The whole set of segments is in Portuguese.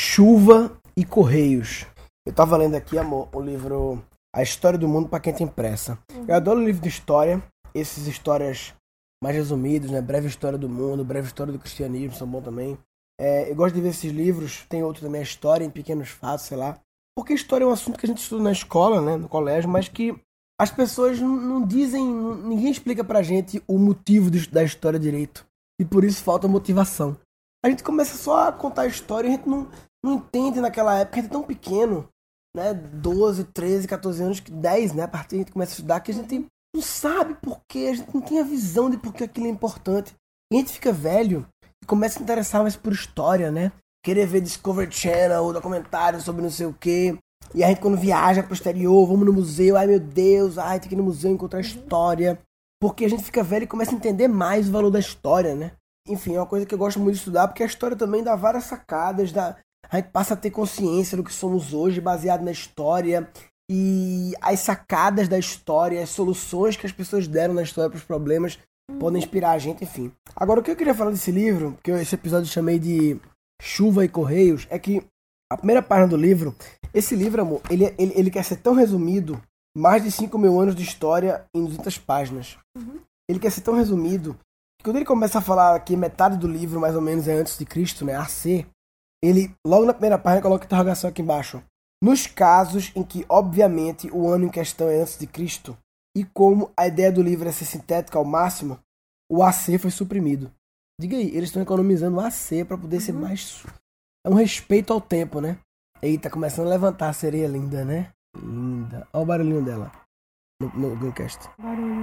Chuva e Correios. Eu tava lendo aqui, amor, o livro A História do Mundo para quem tem pressa. Eu adoro livro de história, esses histórias mais resumidos, né? Breve História do Mundo, Breve História do Cristianismo são bons também. É, eu gosto de ver esses livros, tem outro também, a História em Pequenos Fatos, sei lá. Porque história é um assunto que a gente estuda na escola, né, no colégio, mas que as pessoas não, dizem, ninguém explica pra gente o motivo do- da história direito. E por isso falta motivação. A gente começa só a contar a história e a gente não, não entende naquela época, a gente é tão pequeno, né, 12, 13, 14 anos, que 10, né, a partir a gente começa a estudar, que a gente não sabe por quê, a gente não tem a visão de por que aquilo é importante. E a gente fica velho e começa a interessar mais por história, né? Querer ver Discovery Channel, documentário sobre não sei o quê. E a gente quando viaja pro exterior, vamos no museu, ai meu Deus, ai tem que ir no museu encontrar história. Porque a gente fica velho e começa a entender mais o valor da história, né? Enfim, é uma coisa que eu gosto muito de estudar, porque a história também dá várias sacadas, dá... a gente passa a ter consciência do que somos hoje, baseado na história. E as sacadas da história, as soluções que as pessoas deram na história para os problemas podem inspirar a gente, enfim. Agora, o que eu queria falar desse livro, que eu, esse episódio eu chamei de Chuva e Correios, é que a primeira página do livro, esse livro, amor, ele, ele, ele quer ser tão resumido, mais de 5 mil anos de história em 200 páginas. Ele quer ser tão resumido, que quando ele começa a falar que metade do livro, mais ou menos, é antes de Cristo, né, AC, ele, logo na primeira página, coloca interrogação aqui embaixo. Nos casos em que, obviamente, o ano em questão é antes de Cristo, e como a ideia do livro é ser sintética ao máximo, o AC foi suprimido. Diga aí, eles estão economizando o AC para poder ser mais. É um respeito ao tempo, né? Eita, começando a levantar a sereia linda, né? Linda. Olha o barulhinho dela no, no.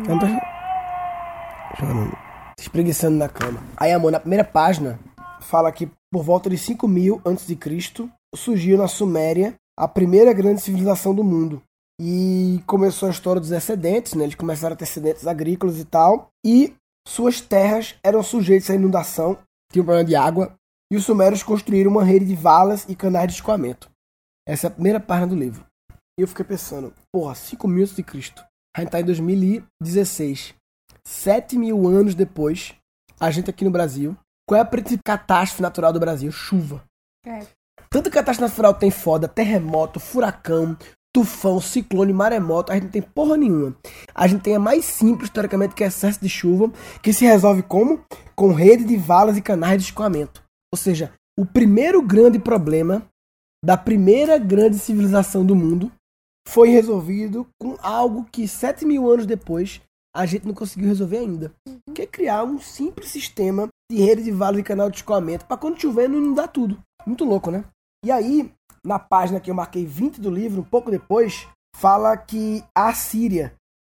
Ela tá chorando. Se espreguiçando na cama. Aí, amor, na primeira página, fala que por volta de 5 mil antes de Cristo surgiu na Suméria a primeira grande civilização do mundo. E começou a história dos excedentes, né? Eles começaram a ter excedentes agrícolas e tal. E suas terras eram sujeitas à inundação, tinham problema de água. E os sumérios construíram uma rede de valas e canais de escoamento. Essa é a primeira página do livro. E eu fiquei pensando, porra, 5 mil antes de Cristo. A gente tá em 2016. 7 mil anos depois, a gente aqui no Brasil. Qual é a principal catástrofe natural do Brasil? Chuva. É. Tanta catástrofe natural tem foda, terremoto, furacão, tufão, ciclone, maremoto, a gente não tem porra nenhuma. A gente tem a mais simples, historicamente, que é excesso de chuva, que se resolve como? Com rede de valas e canais de escoamento. Ou seja, o primeiro grande problema da primeira grande civilização do mundo foi resolvido com algo que 7 mil anos depois a gente não conseguiu resolver ainda. Que é criar um simples sistema de rede de valas e canal de escoamento para quando chover não inundar tudo. Muito louco, né? E aí, na página que eu marquei 20 do livro, um pouco depois, fala que a Síria,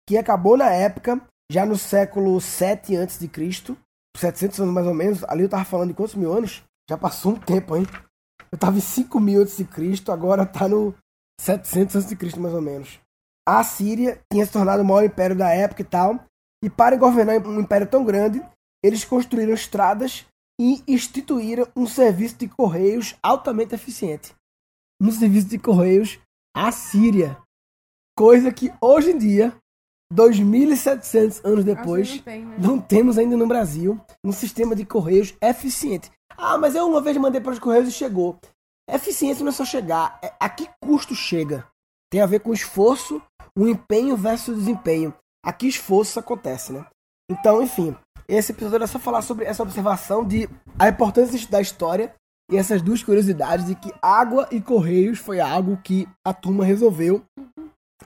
que acabou na época, já no século 7 a.C., 700 anos mais ou menos, ali eu tava falando de quantos mil anos? Já passou um tempo, hein? Eu tava em 5 mil a.C., agora tá no 700 a.C. mais ou menos. A Síria tinha se tornado o maior império da época e tal, e para governar um império tão grande, eles construíram estradas e instituíram um serviço de correios altamente eficiente. Um serviço de correios à Síria. Coisa que hoje em dia, 2.700 anos depois, não tem, né? não temos ainda no Brasil um sistema de correios eficiente. Ah, mas eu uma vez mandei para os correios e chegou. Eficiência não é só chegar, é a que custo chega. Tem a ver com esforço, o empenho versus o desempenho. A que esforço acontece, né? Então, enfim, esse episódio é só falar sobre essa observação de a importância da história e essas duas curiosidades de que água e correios foi algo que a turma resolveu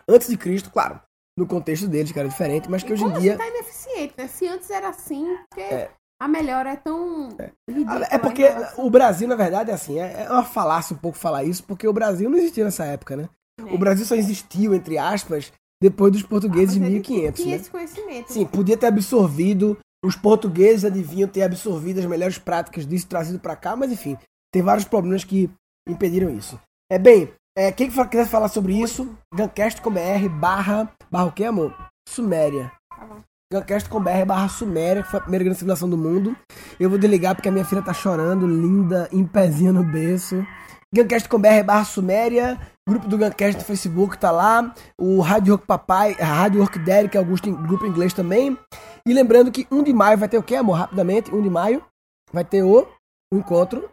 antes de Cristo, claro, no contexto deles, que era diferente, mas que E hoje em dia assim tá ineficiente, né? Se antes era assim, porque a melhora é tão ridícula. É porque o Brasil, na verdade, é assim, é é uma falácia um pouco falar isso, porque o Brasil não existia nessa época, né? É. O Brasil só existiu, entre aspas, depois dos portugueses de Mas ele 1500, tinha né? esse conhecimento. Sim, podia ter absorvido, os portugueses adivinham ter absorvido as melhores práticas disso, trazido pra cá, mas enfim, tem vários problemas que impediram isso. É bem, é, quem quiser falar sobre isso, gancast.com.br barra, barra o que, amor? Suméria. Tá. Gancast.com.br barra Suméria, que foi a primeira grande civilização do mundo. Eu vou desligar porque a minha filha tá chorando, linda, em pezinho no berço. Gancast.com.br barra Suméria, grupo do Gancast no Facebook tá lá. O Rádio Rock Papai, a Rádio Rock Daddy, que é grupo em- inglês também. E lembrando que 1 de maio vai ter o quê, amor? Rapidamente, 1 de maio vai ter o, o encontro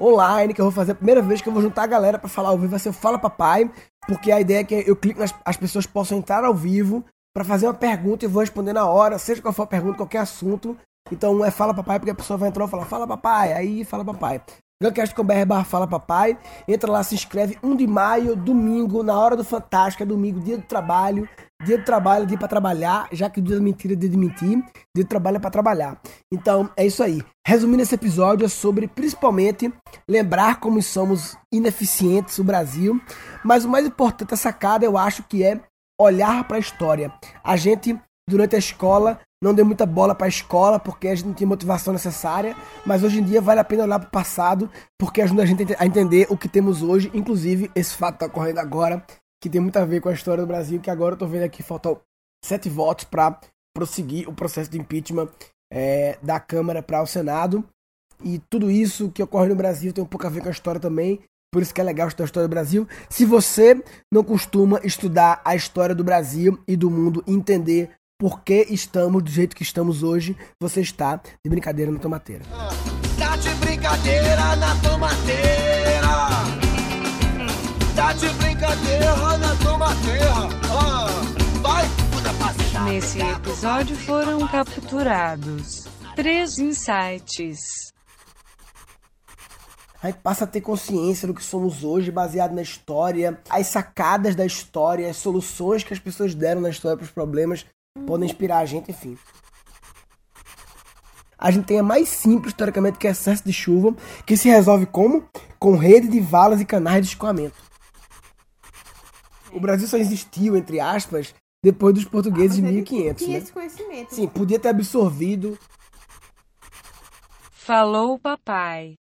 online, que eu vou fazer a primeira vez que eu vou juntar a galera para falar ao vivo, vai ser o Fala Papai, porque a ideia é que eu clique nas as pessoas possam entrar ao vivo para fazer uma pergunta e vou responder na hora, seja qual for a pergunta, qualquer assunto. Então é Fala Papai, porque a pessoa vai entrar e falar Fala Papai, aí Fala Papai. Guncast.com.br Fala Papai. Entra lá, se inscreve. 1 de maio, domingo, na hora do Fantástico, é domingo, dia do trabalho. Dia do trabalho, dia para trabalhar, já que o dia da mentira é dia de mentir, dia do trabalho é para trabalhar. Então, é isso aí. Resumindo esse episódio, é sobre principalmente lembrar como somos ineficientes no Brasil, mas o mais importante da sacada eu acho que é olhar para a história. A gente, durante a escola, não deu muita bola para a escola porque a gente não tinha motivação necessária, mas hoje em dia vale a pena olhar para o passado porque ajuda a gente a entender o que temos hoje, inclusive esse fato está ocorrendo agora, que tem muito a ver com a história do Brasil, que agora eu estou vendo aqui faltam sete votos para prosseguir o processo de impeachment é, da Câmara para o Senado. E tudo isso que ocorre no Brasil tem um pouco a ver com a história também. Por isso que é legal estudar a história do Brasil. Se você não costuma estudar a história do Brasil e do mundo, entender por que estamos do jeito que estamos hoje, você está de brincadeira na tomateira. Tá de brincadeira na tomateira. Tá de brincadeira na tomateira. Ah, vai, puta passada. Nesse episódio foram capturados três insights. A gente passa a ter consciência do que somos hoje, baseado na história, as sacadas da história, as soluções que as pessoas deram na história para os problemas podem inspirar a gente, enfim. A gente tem a mais simples, historicamente, que é excesso de chuva, que se resolve como? Com rede de valas e canais de escoamento. O Brasil só existiu, entre aspas, depois dos portugueses Ah, ele 1500, tinha né? esse conhecimento. Sim, podia ter absorvido. Falou papai.